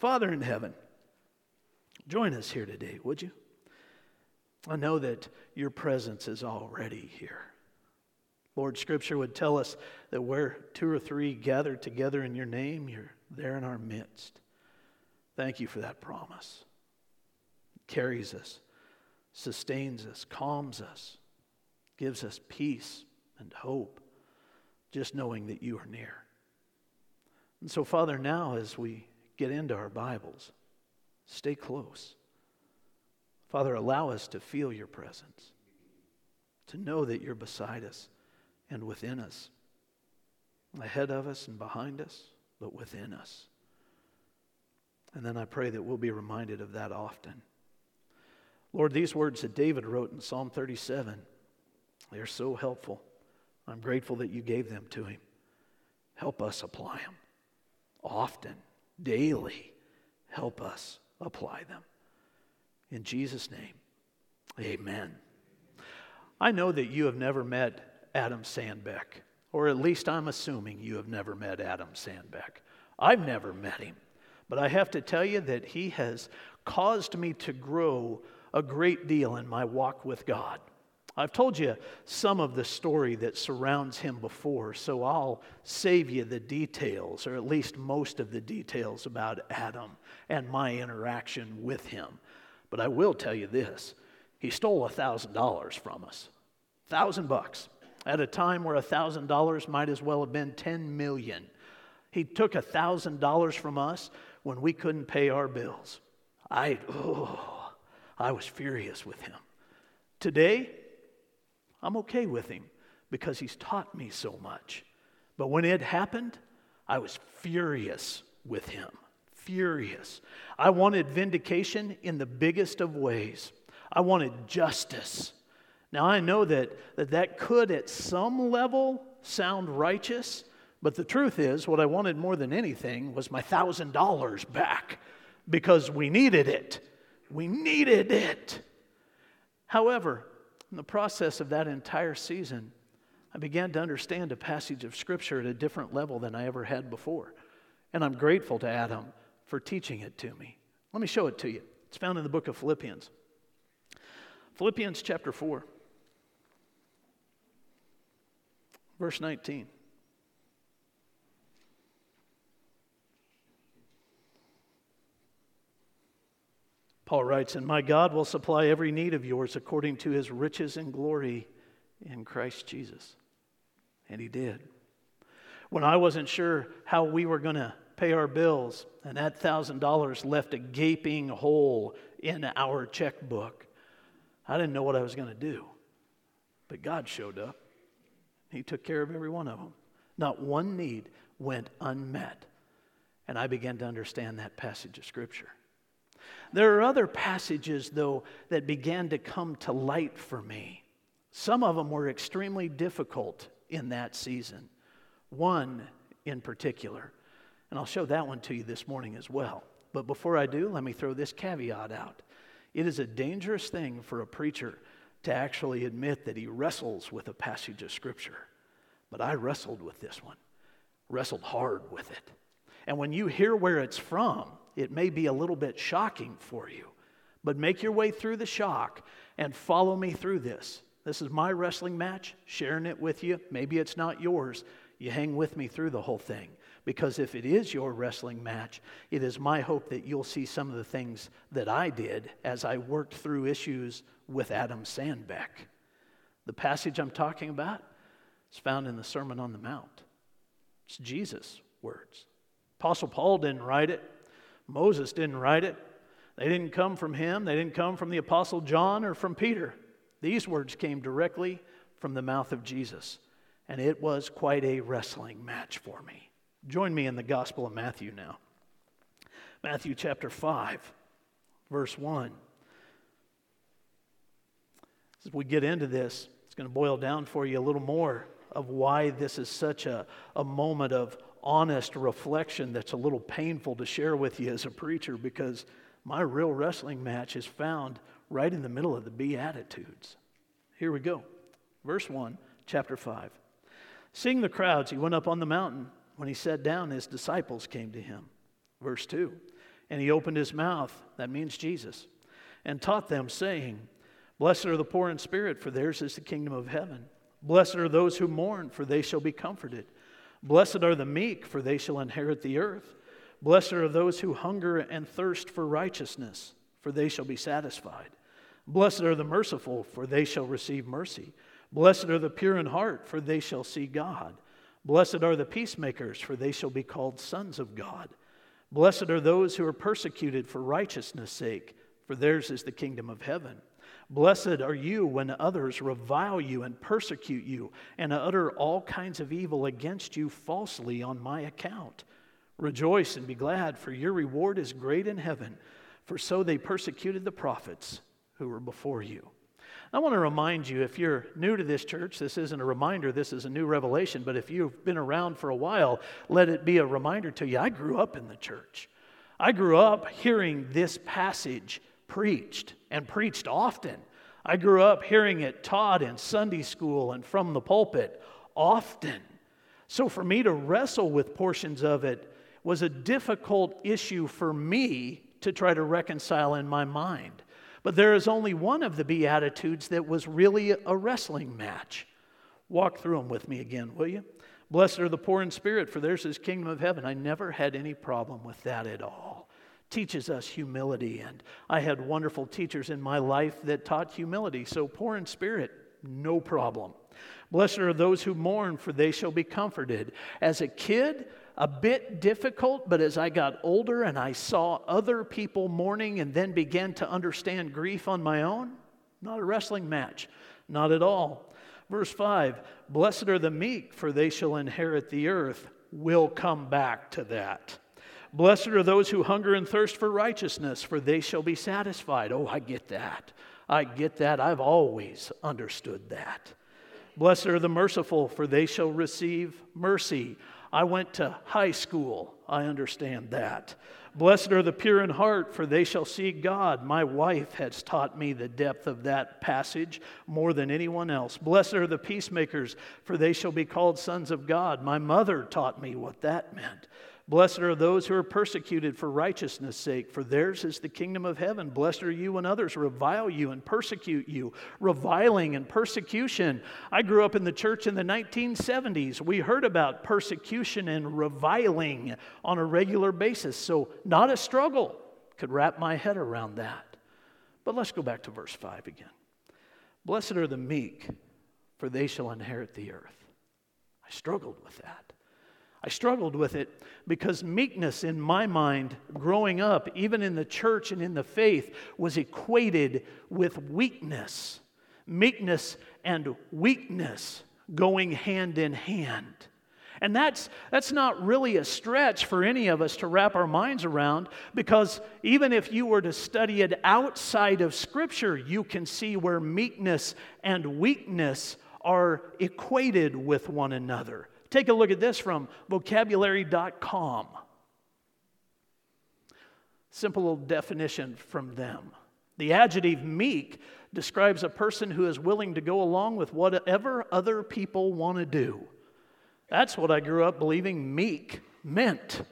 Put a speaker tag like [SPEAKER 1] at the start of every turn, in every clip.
[SPEAKER 1] Father in heaven, join us here today, would you? I know that your presence is already here. Lord, Scripture would tell us that where two or three gather together in your name, you're there in our midst. Thank you for that promise. It carries us, sustains us, calms us, gives us peace and hope, just knowing that you are near. And so, Father, now as we get into our Bibles, stay close. Father, allow us to feel your presence, to know that you're beside us and within us, ahead of us and behind us, but within us. And then I pray that we'll be reminded of that often. Lord, these words that David wrote in Psalm 37, they are so helpful. I'm grateful that you gave them to him. Help us apply them often, daily. Help us apply them. In Jesus' name, amen. I know that you have never met Adam Sandbeck, or at least I'm assuming you have never met Adam Sandbeck. I've never met him, but I have to tell you that he has caused me to grow a great deal in my walk with God. I've told you some of the story that surrounds him before, so I'll save you the details, or at least most of the details about Adam and my interaction with him. But I will tell you this he stole $1,000 from us. Thousand bucks at a time where $1,000 might as well have been 10 million. He took $1,000 from us when we couldn't pay our bills. I, oh, I was furious with him. Today, I'm okay with him because he's taught me so much. But when it happened, I was furious with him. Furious. I wanted vindication in the biggest of ways. I wanted justice. Now, I know that, that that could, at some level, sound righteous, but the truth is, what I wanted more than anything was my $1,000 back because we needed it. We needed it. However, in the process of that entire season, I began to understand a passage of Scripture at a different level than I ever had before. And I'm grateful to Adam for teaching it to me. Let me show it to you. It's found in the book of Philippians. Philippians chapter 4. Verse 19. Paul writes, And my God will supply every need of yours according to his riches and glory in Christ Jesus. And he did. When I wasn't sure how we were going to pay our bills, and that $1,000 left a gaping hole in our checkbook, I didn't know what I was going to do. But God showed up. He took care of every one of them. Not one need went unmet. And I began to understand that passage of Scripture. There are other passages, though, that began to come to light for me. Some of them were extremely difficult in that season. One in particular. And I'll show that one to you this morning as well. But before I do, let me throw this caveat out. It is a dangerous thing for a preacher to actually admit that he wrestles with a passage of Scripture. But I wrestled with this one, wrestled hard with it. And when you hear where it's from, it may be a little bit shocking for you. But make your way through the shock and follow me through this. This is my wrestling match, sharing it with you. Maybe it's not yours. You hang with me through the whole thing. Because if it is your wrestling match, it is my hope that you'll see some of the things that I did as I worked through issues with Adam Sandbeck. The passage I'm talking about is found in the Sermon on the Mount. It's Jesus' words. Apostle Paul didn't write it, Moses didn't write it. They didn't come from him, they didn't come from the Apostle John or from Peter. These words came directly from the mouth of Jesus, and it was quite a wrestling match for me. Join me in the Gospel of Matthew now. Matthew chapter 5, verse 1. As we get into this, it's going to boil down for you a little more of why this is such a, a moment of honest reflection that's a little painful to share with you as a preacher because my real wrestling match is found right in the middle of the Beatitudes. Here we go. Verse 1, chapter 5. Seeing the crowds, he went up on the mountain. When he sat down, his disciples came to him. Verse 2. And he opened his mouth, that means Jesus, and taught them, saying, Blessed are the poor in spirit, for theirs is the kingdom of heaven. Blessed are those who mourn, for they shall be comforted. Blessed are the meek, for they shall inherit the earth. Blessed are those who hunger and thirst for righteousness, for they shall be satisfied. Blessed are the merciful, for they shall receive mercy. Blessed are the pure in heart, for they shall see God. Blessed are the peacemakers, for they shall be called sons of God. Blessed are those who are persecuted for righteousness' sake, for theirs is the kingdom of heaven. Blessed are you when others revile you and persecute you and utter all kinds of evil against you falsely on my account. Rejoice and be glad, for your reward is great in heaven, for so they persecuted the prophets who were before you. I want to remind you if you're new to this church, this isn't a reminder, this is a new revelation, but if you've been around for a while, let it be a reminder to you. I grew up in the church. I grew up hearing this passage preached and preached often. I grew up hearing it taught in Sunday school and from the pulpit often. So for me to wrestle with portions of it was a difficult issue for me to try to reconcile in my mind. But there is only one of the Beatitudes that was really a wrestling match. Walk through them with me again, will you? Blessed are the poor in spirit, for theirs is kingdom of heaven. I never had any problem with that at all. Teaches us humility, and I had wonderful teachers in my life that taught humility. So, poor in spirit, no problem. Blessed are those who mourn, for they shall be comforted. As a kid, a bit difficult, but as I got older and I saw other people mourning and then began to understand grief on my own, not a wrestling match, not at all. Verse 5 Blessed are the meek, for they shall inherit the earth. We'll come back to that. Blessed are those who hunger and thirst for righteousness, for they shall be satisfied. Oh, I get that. I get that. I've always understood that. Blessed are the merciful, for they shall receive mercy. I went to high school. I understand that. Blessed are the pure in heart, for they shall see God. My wife has taught me the depth of that passage more than anyone else. Blessed are the peacemakers, for they shall be called sons of God. My mother taught me what that meant. Blessed are those who are persecuted for righteousness' sake, for theirs is the kingdom of heaven. Blessed are you when others revile you and persecute you. Reviling and persecution. I grew up in the church in the 1970s. We heard about persecution and reviling on a regular basis, so not a struggle. Could wrap my head around that. But let's go back to verse 5 again. Blessed are the meek, for they shall inherit the earth. I struggled with that. I struggled with it because meekness, in my mind, growing up, even in the church and in the faith, was equated with weakness. Meekness and weakness going hand in hand. And that's, that's not really a stretch for any of us to wrap our minds around because even if you were to study it outside of Scripture, you can see where meekness and weakness are equated with one another. Take a look at this from vocabulary.com. Simple little definition from them. The adjective meek describes a person who is willing to go along with whatever other people want to do. That's what I grew up believing meek meant.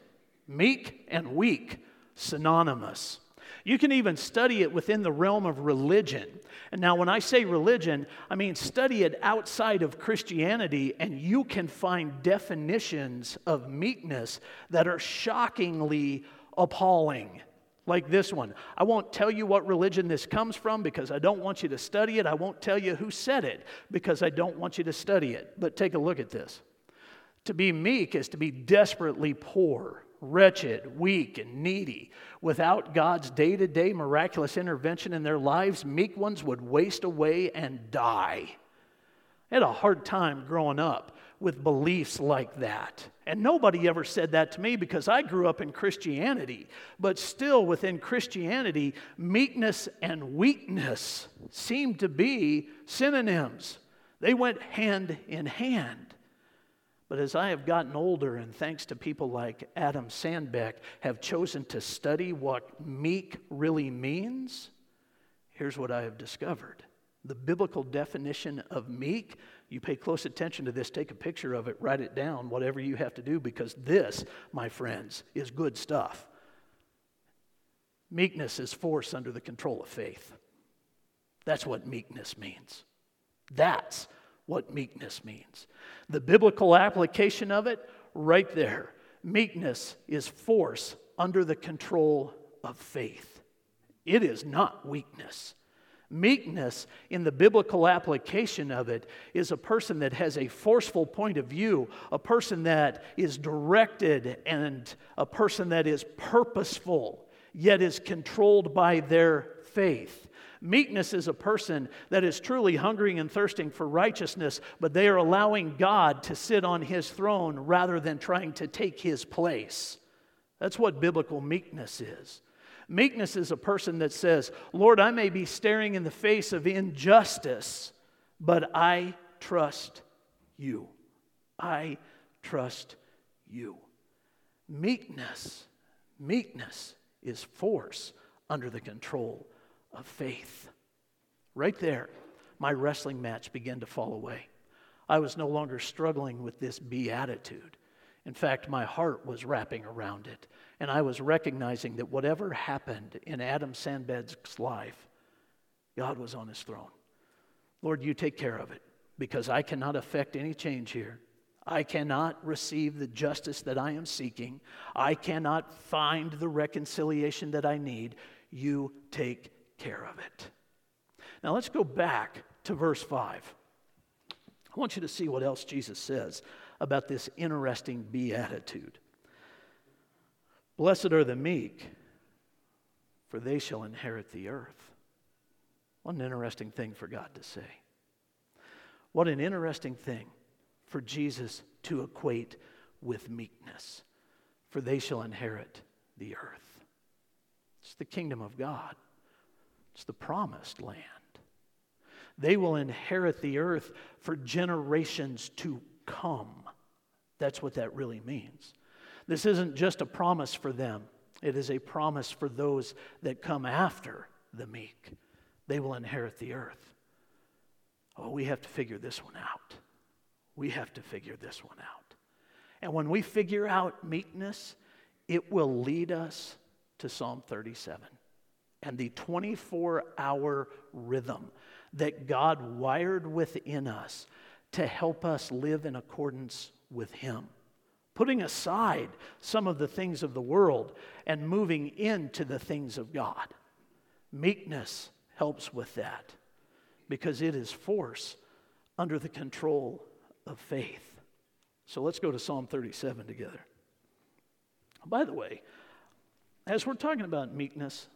[SPEAKER 1] Meek and weak, synonymous. You can even study it within the realm of religion. And now, when I say religion, I mean study it outside of Christianity, and you can find definitions of meekness that are shockingly appalling. Like this one. I won't tell you what religion this comes from because I don't want you to study it. I won't tell you who said it because I don't want you to study it. But take a look at this. To be meek is to be desperately poor wretched, weak, and needy. Without God's day to day miraculous intervention in their lives, meek ones would waste away and die. I had a hard time growing up with beliefs like that. And nobody ever said that to me because I grew up in Christianity. But still, within Christianity, meekness and weakness seemed to be synonyms. They went hand in hand. But as I have gotten older, and thanks to people like Adam Sandbeck, have chosen to study what meek really means, here's what I have discovered. The biblical definition of meek, you pay close attention to this, take a picture of it, write it down, whatever you have to do, because this, my friends, is good stuff. Meekness is force under the control of faith. That's what meekness means. That's what meekness means. The biblical application of it, right there. Meekness is force under the control of faith. It is not weakness. Meekness, in the biblical application of it, is a person that has a forceful point of view, a person that is directed, and a person that is purposeful, yet is controlled by their faith. Meekness is a person that is truly hungering and thirsting for righteousness, but they are allowing God to sit on his throne rather than trying to take his place. That's what biblical meekness is. Meekness is a person that says, Lord, I may be staring in the face of injustice, but I trust you. I trust you. Meekness, meekness is force under the control of faith. Right there, my wrestling match began to fall away. I was no longer struggling with this beatitude. In fact, my heart was wrapping around it. And I was recognizing that whatever happened in Adam Sandbeck's life, God was on his throne. Lord, you take care of it because I cannot affect any change here. I cannot receive the justice that I am seeking. I cannot find the reconciliation that I need. You take care of it. Now let's go back to verse 5. I want you to see what else Jesus says about this interesting beatitude. Blessed are the meek, for they shall inherit the earth. What an interesting thing for God to say. What an interesting thing for Jesus to equate with meekness, for they shall inherit the earth. It's the kingdom of God, it's the promised land. They will inherit the earth for generations to come. That's what that really means. This isn't just a promise for them, it is a promise for those that come after the meek. They will inherit the earth. Oh, we have to figure this one out. We have to figure this one out. And when we figure out meekness, it will lead us to Psalm 37 and the 24 hour rhythm that God wired within us to help us live in accordance with Him. Putting aside some of the things of the world and moving into the things of God. Meekness helps with that because it is force under the control of faith. So let's go to Psalm 37 together. By the way, as we're talking about meekness,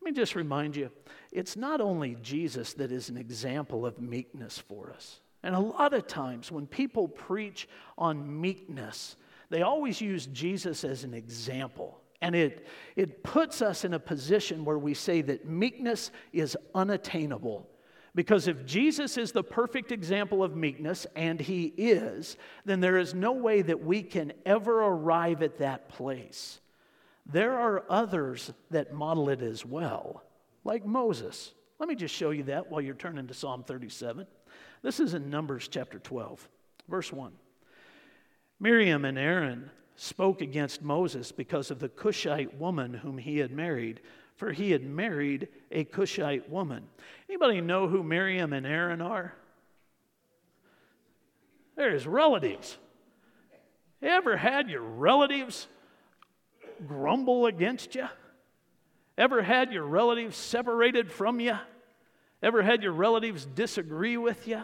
[SPEAKER 1] let me just remind you it's not only Jesus that is an example of meekness for us. And a lot of times when people preach on meekness, they always use Jesus as an example. And it, it puts us in a position where we say that meekness is unattainable. Because if Jesus is the perfect example of meekness, and he is, then there is no way that we can ever arrive at that place. There are others that model it as well, like Moses. Let me just show you that while you're turning to Psalm 37. This is in Numbers chapter 12, verse 1. Miriam and Aaron spoke against Moses because of the Cushite woman whom he had married, for he had married a Cushite woman. Anybody know who Miriam and Aaron are? They're his relatives. You ever had your relatives grumble against you? Ever had your relatives separated from you? Ever had your relatives disagree with you?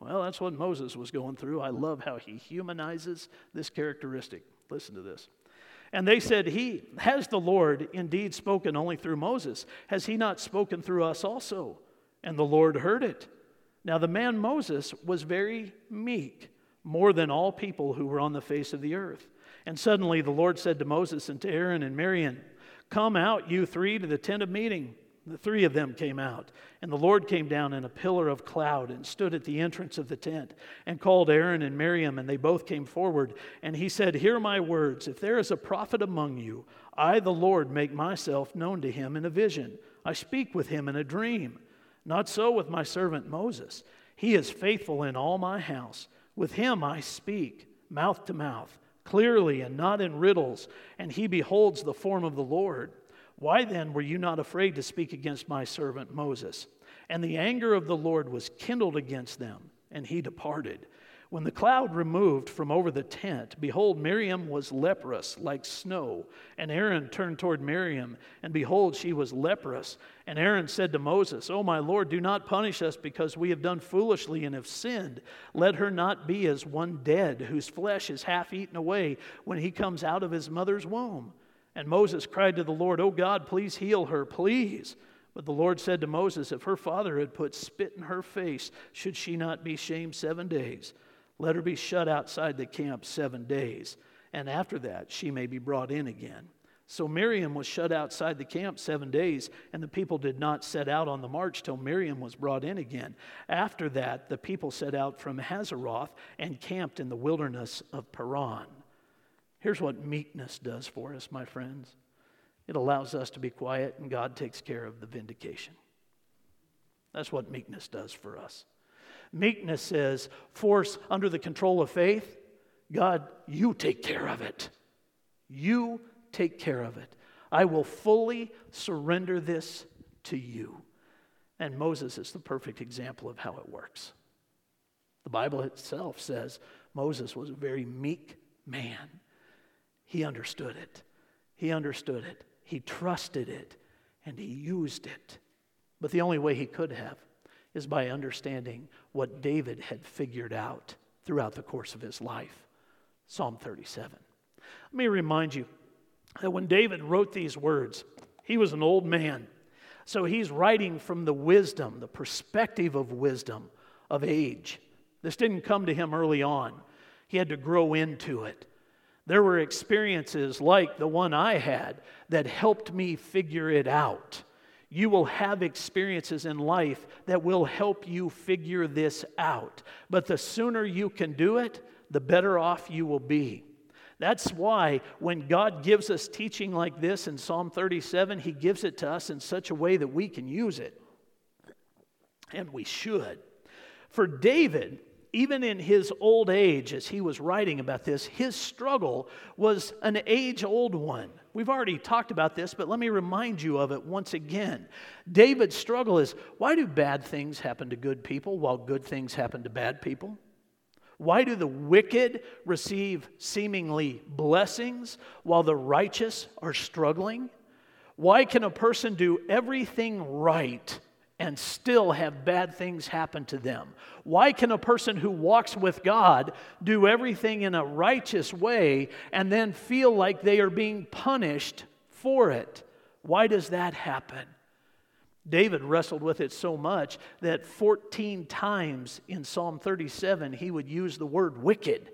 [SPEAKER 1] Well, that's what Moses was going through. I love how he humanizes this characteristic. Listen to this. And they said, He has the Lord indeed spoken only through Moses. Has he not spoken through us also? And the Lord heard it. Now, the man Moses was very meek, more than all people who were on the face of the earth. And suddenly the Lord said to Moses and to Aaron and Miriam, Come out, you three, to the tent of meeting. The three of them came out, and the Lord came down in a pillar of cloud and stood at the entrance of the tent and called Aaron and Miriam, and they both came forward. And he said, Hear my words. If there is a prophet among you, I, the Lord, make myself known to him in a vision. I speak with him in a dream. Not so with my servant Moses. He is faithful in all my house. With him I speak, mouth to mouth, clearly and not in riddles, and he beholds the form of the Lord. Why then were you not afraid to speak against my servant Moses? And the anger of the Lord was kindled against them, and he departed. When the cloud removed from over the tent, behold, Miriam was leprous like snow. And Aaron turned toward Miriam, and behold, she was leprous. And Aaron said to Moses, O my Lord, do not punish us because we have done foolishly and have sinned. Let her not be as one dead, whose flesh is half eaten away when he comes out of his mother's womb. And Moses cried to the Lord, O God, please heal her, please. But the Lord said to Moses, If her father had put spit in her face, should she not be shamed seven days? Let her be shut outside the camp seven days, and after that she may be brought in again. So Miriam was shut outside the camp seven days, and the people did not set out on the march till Miriam was brought in again. After that, the people set out from Hazeroth and camped in the wilderness of Paran. Here's what meekness does for us, my friends it allows us to be quiet, and God takes care of the vindication. That's what meekness does for us. Meekness is force under the control of faith. God, you take care of it. You take care of it. I will fully surrender this to you. And Moses is the perfect example of how it works. The Bible itself says Moses was a very meek man. He understood it. He understood it. He trusted it. And he used it. But the only way he could have is by understanding what David had figured out throughout the course of his life. Psalm 37. Let me remind you that when David wrote these words, he was an old man. So he's writing from the wisdom, the perspective of wisdom of age. This didn't come to him early on, he had to grow into it. There were experiences like the one I had that helped me figure it out you will have experiences in life that will help you figure this out. But the sooner you can do it, the better off you will be. That's why when God gives us teaching like this in Psalm 37, He gives it to us in such a way that we can use it. And we should. For David, even in his old age, as he was writing about this, his struggle was an age old one. We've already talked about this, but let me remind you of it once again. David's struggle is why do bad things happen to good people while good things happen to bad people? Why do the wicked receive seemingly blessings while the righteous are struggling? Why can a person do everything right and still have bad things happen to them? Why can a person who walks with God do everything in a righteous way and then feel like they are being punished for it? Why does that happen? David wrestled with it so much that 14 times in Psalm 37 he would use the word wicked.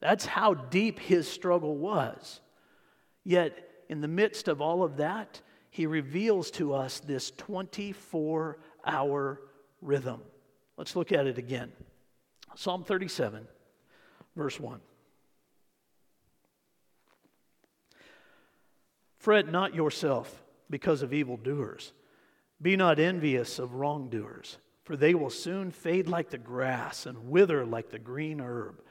[SPEAKER 1] That's how deep his struggle was. Yet, in the midst of all of that, he reveals to us this 24 hour rhythm. Let's look at it again. Psalm 37, verse 1. Fret not yourself because of evildoers. Be not envious of wrongdoers, for they will soon fade like the grass and wither like the green herb.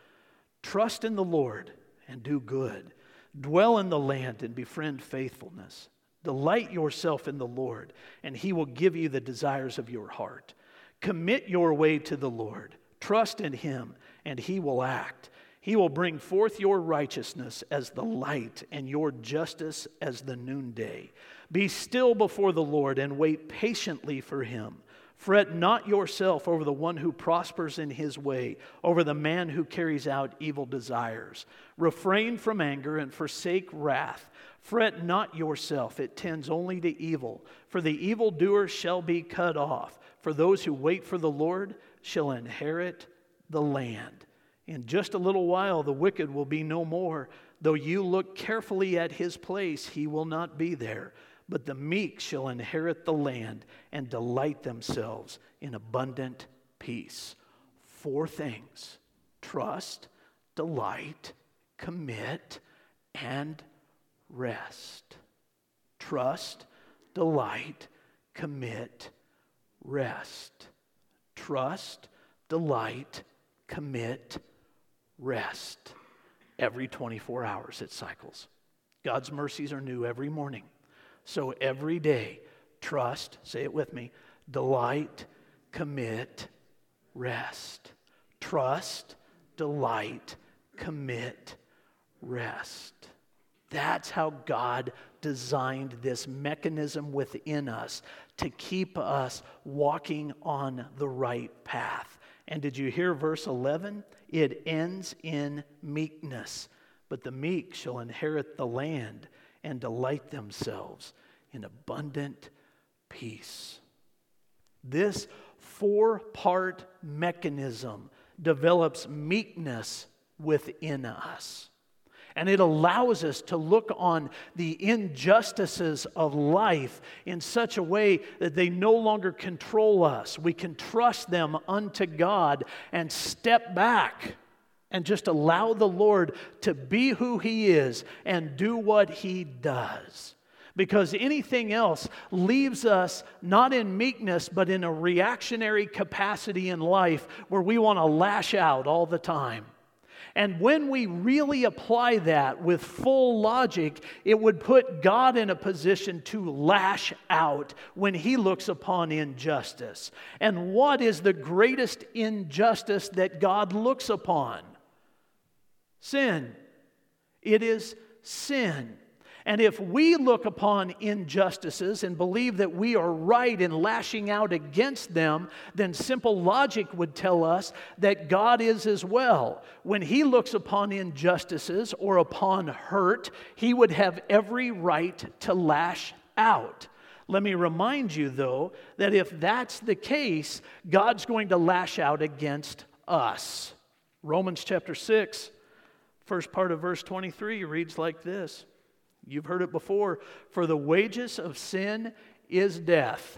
[SPEAKER 1] Trust in the Lord and do good. Dwell in the land and befriend faithfulness. Delight yourself in the Lord, and he will give you the desires of your heart. Commit your way to the Lord. Trust in him, and he will act. He will bring forth your righteousness as the light and your justice as the noonday. Be still before the Lord and wait patiently for him. Fret not yourself over the one who prospers in his way, over the man who carries out evil desires. Refrain from anger and forsake wrath. Fret not yourself, it tends only to evil. For the evildoer shall be cut off. For those who wait for the Lord shall inherit the land. In just a little while, the wicked will be no more. Though you look carefully at his place, he will not be there. But the meek shall inherit the land and delight themselves in abundant peace. Four things trust, delight, commit, and rest. Trust, delight, commit, rest. Trust, delight, commit, rest. Every 24 hours it cycles. God's mercies are new every morning. So every day, trust, say it with me, delight, commit, rest. Trust, delight, commit, rest. That's how God designed this mechanism within us to keep us walking on the right path. And did you hear verse 11? It ends in meekness. But the meek shall inherit the land and delight themselves in abundant peace. This four part mechanism develops meekness within us. And it allows us to look on the injustices of life in such a way that they no longer control us. We can trust them unto God and step back and just allow the Lord to be who He is and do what He does. Because anything else leaves us not in meekness, but in a reactionary capacity in life where we want to lash out all the time. And when we really apply that with full logic, it would put God in a position to lash out when he looks upon injustice. And what is the greatest injustice that God looks upon? Sin. It is sin. And if we look upon injustices and believe that we are right in lashing out against them, then simple logic would tell us that God is as well. When He looks upon injustices or upon hurt, He would have every right to lash out. Let me remind you, though, that if that's the case, God's going to lash out against us. Romans chapter 6, first part of verse 23 reads like this. You've heard it before. For the wages of sin is death.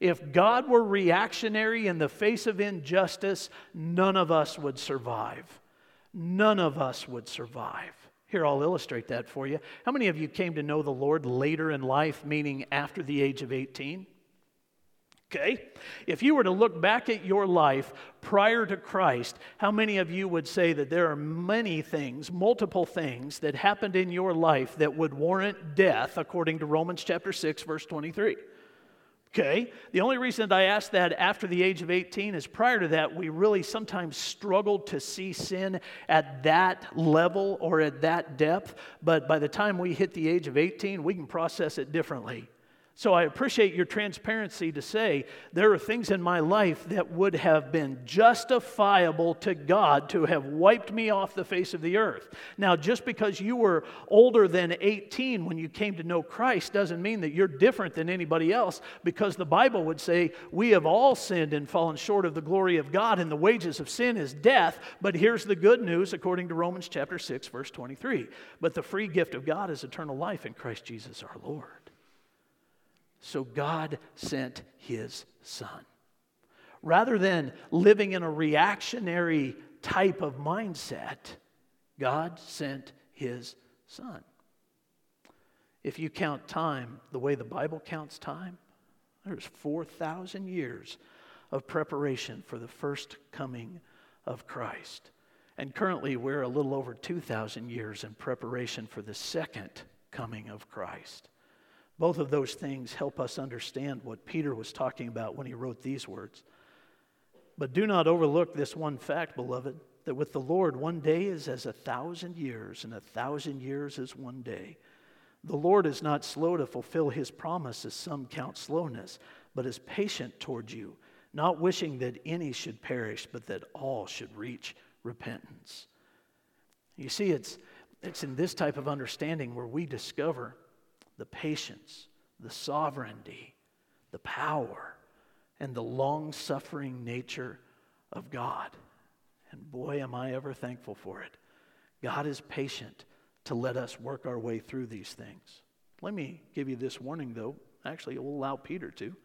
[SPEAKER 1] If God were reactionary in the face of injustice, none of us would survive. None of us would survive. Here, I'll illustrate that for you. How many of you came to know the Lord later in life, meaning after the age of 18? Okay? If you were to look back at your life prior to Christ, how many of you would say that there are many things, multiple things that happened in your life that would warrant death according to Romans chapter 6 verse 23? Okay? The only reason that I ask that after the age of 18 is prior to that, we really sometimes struggled to see sin at that level or at that depth. But by the time we hit the age of 18, we can process it differently. So I appreciate your transparency to say there are things in my life that would have been justifiable to God to have wiped me off the face of the earth. Now, just because you were older than 18 when you came to know Christ doesn't mean that you're different than anybody else because the Bible would say we have all sinned and fallen short of the glory of God and the wages of sin is death. But here's the good news according to Romans chapter 6 verse 23. But the free gift of God is eternal life in Christ Jesus our Lord. So God sent his son. Rather than living in a reactionary type of mindset, God sent his son. If you count time the way the Bible counts time, there's 4,000 years of preparation for the first coming of Christ. And currently, we're a little over 2,000 years in preparation for the second coming of Christ. Both of those things help us understand what Peter was talking about when he wrote these words. But do not overlook this one fact, beloved, that with the Lord, one day is as a thousand years, and a thousand years is one day. The Lord is not slow to fulfill his promise, as some count slowness, but is patient toward you, not wishing that any should perish, but that all should reach repentance. You see, it's, it's in this type of understanding where we discover the patience, the sovereignty, the power, and the long suffering nature of God. And boy, am I ever thankful for it. God is patient to let us work our way through these things. Let me give you this warning, though. Actually, it will allow Peter to.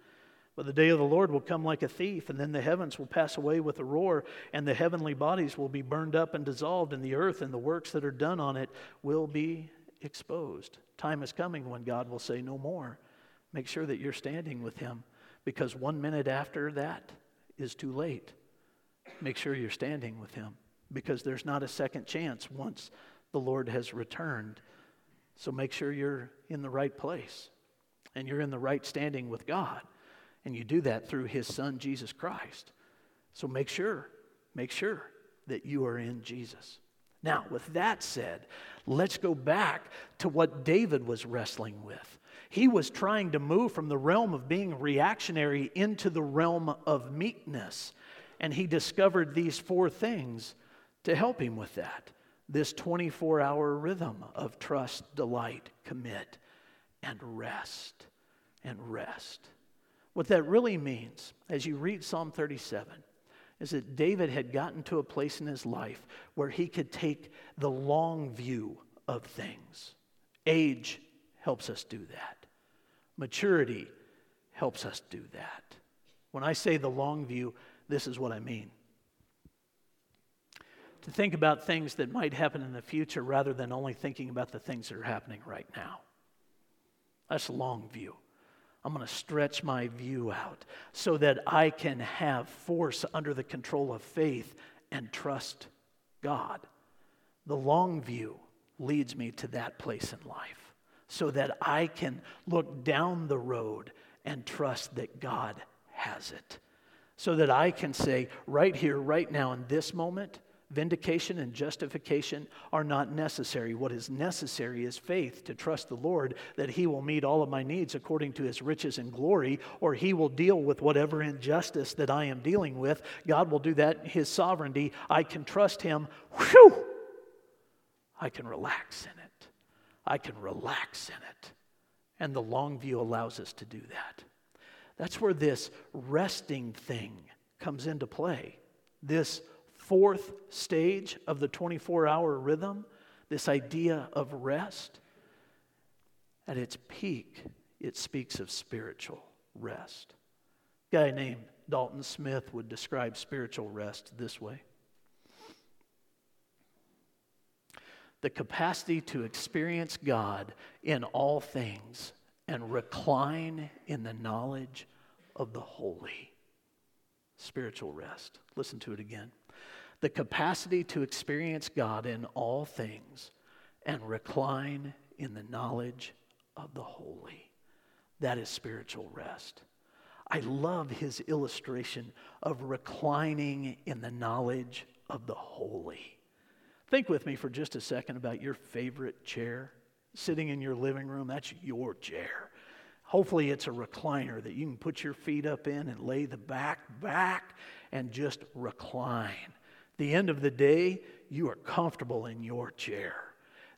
[SPEAKER 1] But the day of the Lord will come like a thief, and then the heavens will pass away with a roar, and the heavenly bodies will be burned up and dissolved, and the earth and the works that are done on it will be exposed. Time is coming when God will say, No more. Make sure that you're standing with Him because one minute after that is too late. Make sure you're standing with Him because there's not a second chance once the Lord has returned. So make sure you're in the right place. and you're in the right standing with God. And you do that through his son, Jesus Christ. So make sure, make sure that you are in Jesus. Now, with that said, let's go back to what David was wrestling with. He was trying to move from the realm of being reactionary into the realm of meekness. And he discovered these four things to help him with that this 24 hour rhythm of trust, delight, commit, and rest. And rest. What that really means, as you read Psalm 37, is that David had gotten to a place in his life where he could take the long view of things. Age helps us do that, maturity helps us do that. When I say the long view, this is what I mean. To think about things that might happen in the future rather than only thinking about the things that are happening right now. That's long view. I'm going to stretch my view out so that I can have force under the control of faith and trust God. The long view leads me to that place in life so that I can look down the road and trust that God has it. So that I can say, right here, right now, in this moment, Vindication and justification are not necessary. What is necessary is faith to trust the Lord that He will meet all of my needs according to His riches and glory, or He will deal with whatever injustice that I am dealing with. God will do that, in His sovereignty. I can trust Him. Whew! I can relax in it. I can relax in it. And the long view allows us to do that. That's where this resting thing comes into play. This fourth stage of the 24 hour rhythm, this idea of rest, at its peak, it speaks of spiritual rest. A guy named Dalton Smith would describe spiritual rest this way the capacity to experience God in all things and recline in the knowledge of the holy. Spiritual rest. Listen to it again the capacity to experience God in all things and recline in the knowledge of the holy. That is spiritual rest. I love his illustration of reclining in the knowledge of the holy. Think with me for just a second about your favorite chair sitting in your living room. That's your chair. Hopefully, it's a recliner that you can put your feet up in and lay the back back and just recline the end of the day, you are comfortable in your chair.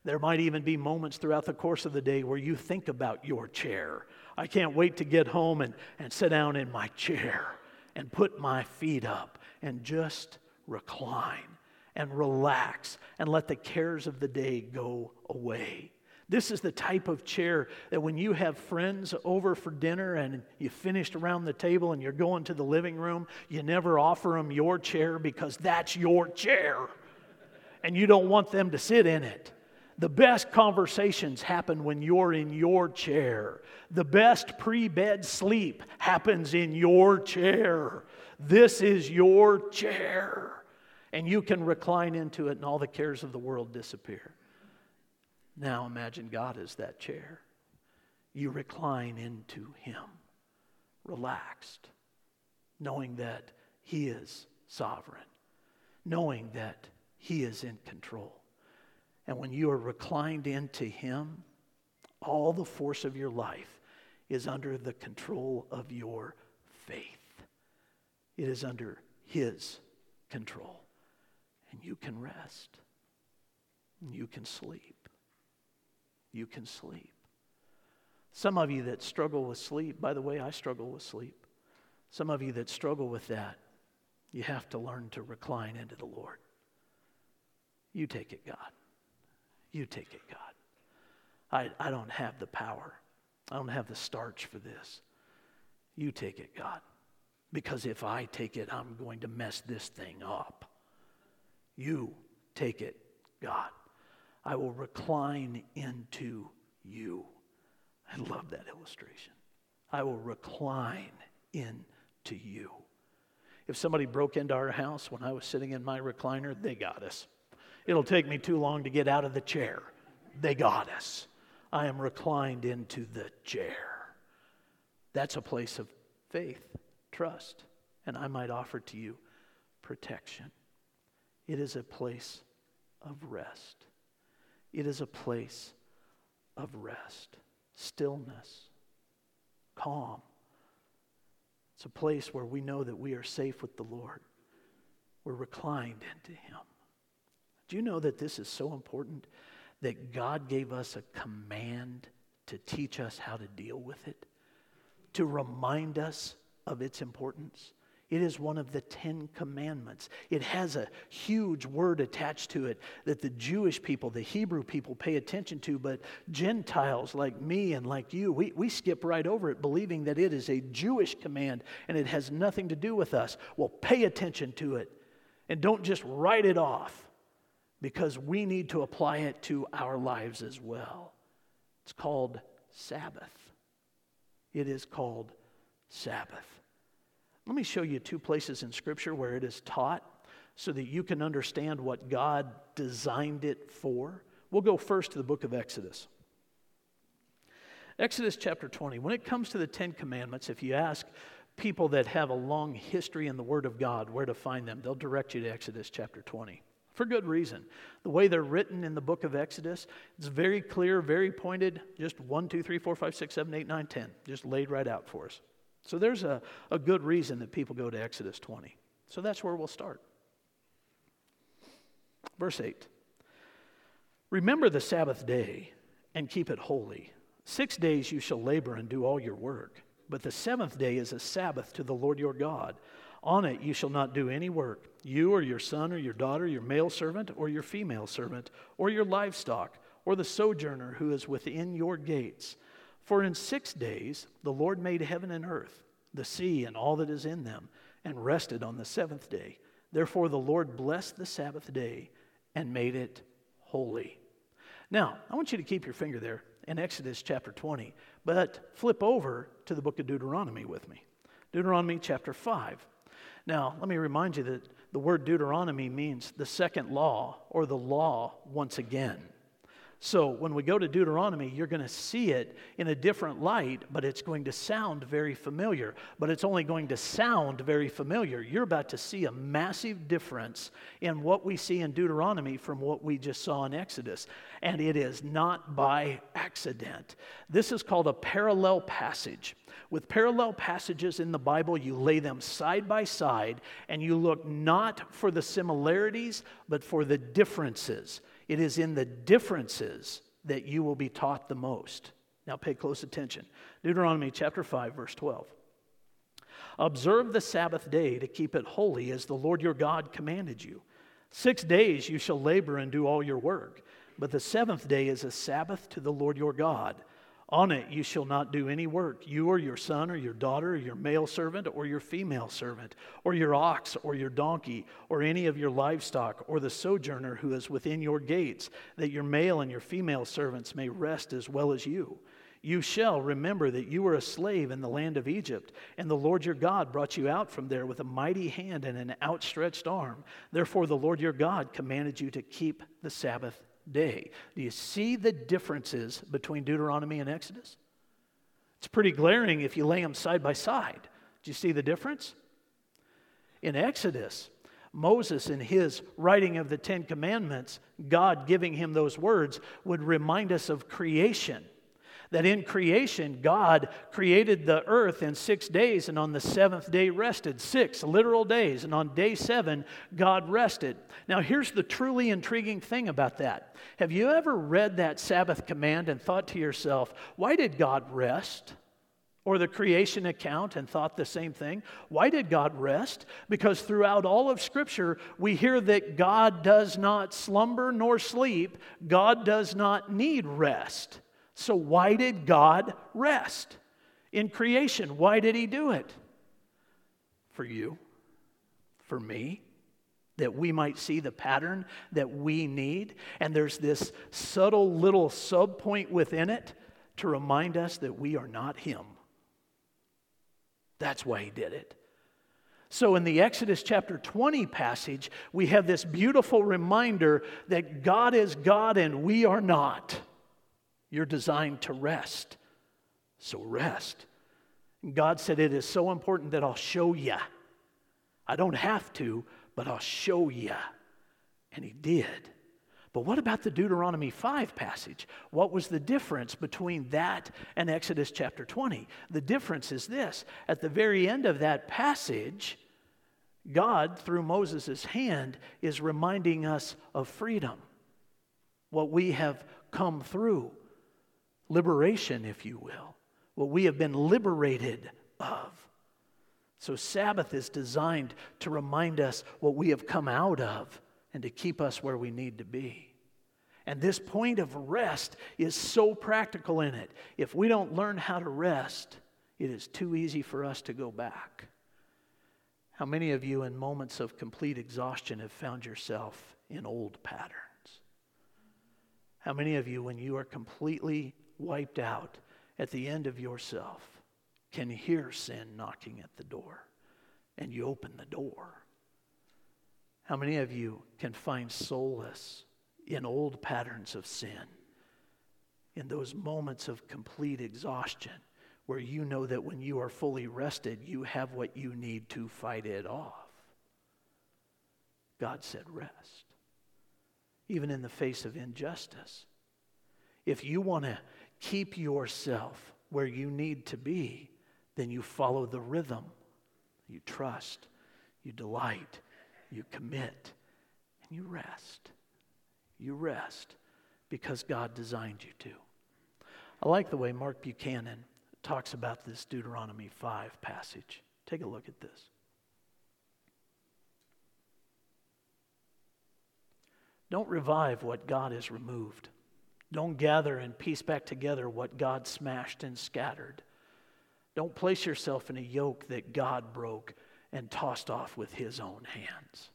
[SPEAKER 1] There might even be moments throughout the course of the day where you think about your chair. I can't wait to get home and, and sit down in my chair and put my feet up and just recline and relax and let the cares of the day go away. This is the type of chair that when you have friends over for dinner and you finished around the table and you're going to the living room, you never offer them your chair because that's your chair and you don't want them to sit in it. The best conversations happen when you're in your chair. The best pre bed sleep happens in your chair. This is your chair. And you can recline into it, and all the cares of the world disappear. Now imagine God is that chair. You recline into Him, relaxed, knowing that He is sovereign, knowing that He is in control. And when you are reclined into Him, all the force of your life is under the control of your faith. It is under His control. And you can rest. And you can sleep you can sleep. Some of you that struggle with sleep, by the way, I struggle with sleep. Some of you that struggle with that, you have to learn to recline into the Lord. You take it, God. You take it, God. I, I don't have the power, I don't have the starch for this. You take it, God. Because if I take it, I'm going to mess this thing up. You take it, God. I will recline into you. I love that illustration. I will recline into you. If somebody broke into our house when I was sitting in my recliner, they got us. It'll take me too long to get out of the chair. They got us. I am reclined into the chair. That's a place of faith, trust, and I might offer to you protection. It is a place of rest. It is a place of rest, stillness, calm. It's a place where we know that we are safe with the Lord. We're reclined into Him. Do you know that this is so important that God gave us a command to teach us how to deal with it, to remind us of its importance? It is one of the Ten Commandments. It has a huge word attached to it that the Jewish people, the Hebrew people, pay attention to, but Gentiles like me and like you, we, we skip right over it, believing that it is a Jewish command and it has nothing to do with us. Well, pay attention to it and don't just write it off because we need to apply it to our lives as well. It's called Sabbath. It is called Sabbath. Let me show you two places in Scripture where it is taught so that you can understand what God designed it for. We'll go first to the book of Exodus. Exodus chapter 20. When it comes to the Ten Commandments, if you ask people that have a long history in the Word of God where to find them, they'll direct you to Exodus chapter 20 for good reason. The way they're written in the book of Exodus, it's very clear, very pointed, just 1, 2, 3, 4, 5, 6, 7, 8, 9, 10, just laid right out for us. So there's a, a good reason that people go to Exodus 20. So that's where we'll start. Verse 8 Remember the Sabbath day and keep it holy. Six days you shall labor and do all your work, but the seventh day is a Sabbath to the Lord your God. On it you shall not do any work, you or your son or your daughter, your male servant or your female servant, or your livestock, or the sojourner who is within your gates for in six days the Lord made heaven and earth, the sea and all that is in them, and rested on the seventh day. Therefore the Lord blessed the Sabbath day and made it holy. Now, I want you to keep your finger there in Exodus chapter 20, but flip over to the book of Deuteronomy with me. Deuteronomy chapter 5. Now, let me remind you that the word Deuteronomy means the second law or the law once again. So when we go to Deuteronomy, you're going to see it in a different light, but it's going to sound very familiar. But it's only going to sound very familiar. You're about to see a massive difference in what we see in Deuteronomy from what we just saw in Exodus. And it is not by accident. This is called a parallel passage. With parallel passages in the Bible, you lay them side by side and you look not for the similarities, but for the differences. It is in the differences that you will be taught the most. Now pay close attention. Deuteronomy chapter 5, verse 12. Observe the Sabbath day to keep it holy as the Lord your God commanded you. Six days you shall labor and do all your work, but the seventh day is a Sabbath to the Lord your God. On it you shall not do any work, you or your son or your daughter, or your male servant or your female servant, or your ox or your donkey, or any of your livestock, or the sojourner who is within your gates, that your male and your female servants may rest as well as you. You shall remember that you were a slave in the land of Egypt, and the Lord your God brought you out from there with a mighty hand and an outstretched arm. Therefore, the Lord your God commanded you to keep the Sabbath day. Do you see the differences between Deuteronomy and Exodus? It's pretty glaring if you lay them side by side. Do you see the difference? In Exodus, Moses, in his writing of the Ten Commandments, God giving him those words, would remind us of creation that in creation, God created the earth in six days and on the seventh day rested. Six literal days. And on day seven, God rested. Now, here's the truly intriguing thing about that. Have you ever read that Sabbath command and thought to yourself, why did God rest? Or the creation account and thought the same thing. Why did God rest? Because throughout all of Scripture, we hear that God does not slumber nor sleep, God does not need rest. So, why did God rest in creation? Why did He do it? For you, for me, that we might see the pattern that we need. And there's this subtle little sub point within it to remind us that we are not Him. That's why He did it. So, in the Exodus chapter 20 passage, we have this beautiful reminder that God is God and we are not. You're designed to rest. So rest. God said, It is so important that I'll show you. I don't have to, but I'll show you. And He did. But what about the Deuteronomy 5 passage? What was the difference between that and Exodus chapter 20? The difference is this at the very end of that passage, God, through Moses' hand, is reminding us of freedom, what we have come through, liberation, if you will, what we have been liberated of. So, Sabbath is designed to remind us what we have come out of and to keep us where we need to be. And this point of rest is so practical in it. If we don't learn how to rest, it is too easy for us to go back. How many of you, in moments of complete exhaustion, have found yourself in old patterns? How many of you, when you are completely wiped out at the end of yourself, can hear sin knocking at the door and you open the door? How many of you can find solace in old patterns of sin? In those moments of complete exhaustion, where you know that when you are fully rested, you have what you need to fight it off. God said, rest. Even in the face of injustice. If you want to keep yourself where you need to be, then you follow the rhythm. You trust, you delight, you commit, and you rest. You rest because God designed you to. I like the way Mark Buchanan talks about this Deuteronomy 5 passage. Take a look at this. Don't revive what God has removed. Don't gather and piece back together what God smashed and scattered. Don't place yourself in a yoke that God broke and tossed off with his own hands.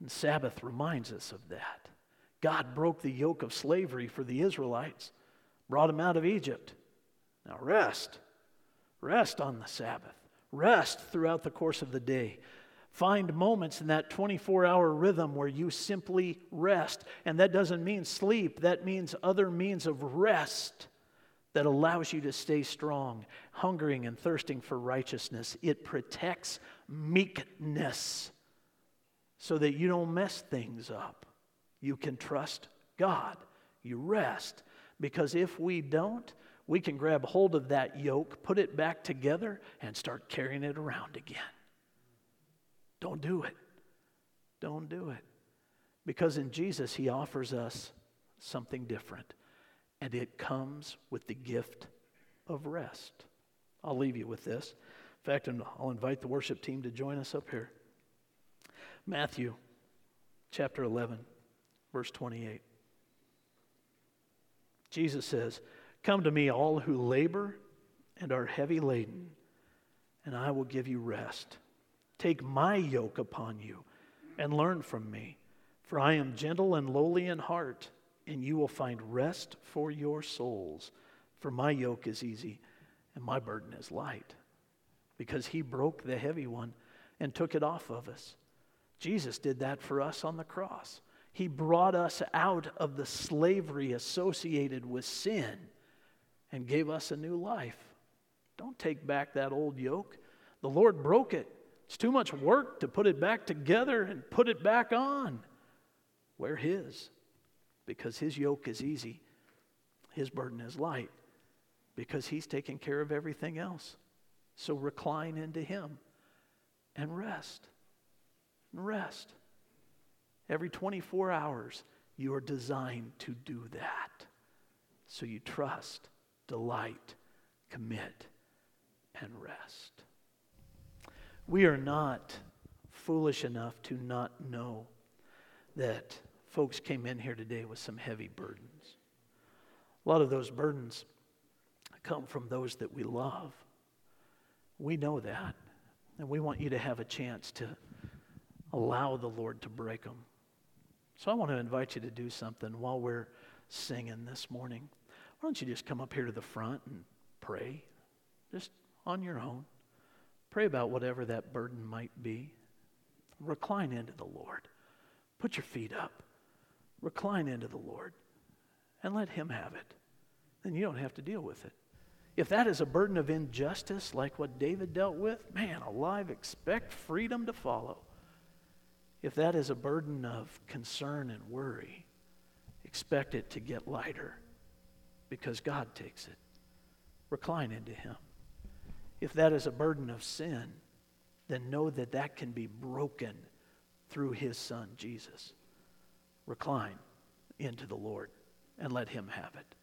[SPEAKER 1] And Sabbath reminds us of that. God broke the yoke of slavery for the Israelites, brought them out of Egypt. Now rest. Rest on the Sabbath. Rest throughout the course of the day. Find moments in that 24 hour rhythm where you simply rest. And that doesn't mean sleep, that means other means of rest that allows you to stay strong, hungering and thirsting for righteousness. It protects meekness so that you don't mess things up. You can trust God. You rest. Because if we don't, we can grab hold of that yoke, put it back together, and start carrying it around again. Don't do it. Don't do it. Because in Jesus, He offers us something different and it comes with the gift of rest. I'll leave you with this. In fact, I'll invite the worship team to join us up here. Matthew chapter 11, verse 28. Jesus says, Come to me, all who labor and are heavy laden, and I will give you rest. Take my yoke upon you and learn from me, for I am gentle and lowly in heart and you will find rest for your souls. For my yoke is easy and my burden is light. Because he broke the heavy one and took it off of us. Jesus did that for us on the cross. He brought us out of the slavery associated with sin and gave us a new life. Don't take back that old yoke. The Lord broke it. It's too much work to put it back together and put it back on. Wear His because his yoke is easy, his burden is light, because he's taking care of everything else. So recline into him and rest. And rest. Every 24 hours, you are designed to do that. So you trust, delight, commit, and rest. We are not foolish enough to not know that folks came in here today with some heavy burdens. A lot of those burdens come from those that we love. We know that. And we want you to have a chance to allow the Lord to break them. So I want to invite you to do something while we're singing this morning. Why don't you just come up here to the front and pray? Just on your own. Pray about whatever that burden might be. Recline into the Lord. Put your feet up recline into the Lord and let Him have it. Then you don't have to deal with it. If that is a burden of injustice like what David dealt with, man alive, expect freedom to follow. If that is a burden of concern and worry, expect it to get lighter because God takes it. Recline into Him. If that is a burden of sin, then know that that can be broken through His Son, Jesus. Recline into the Lord and let Him have it.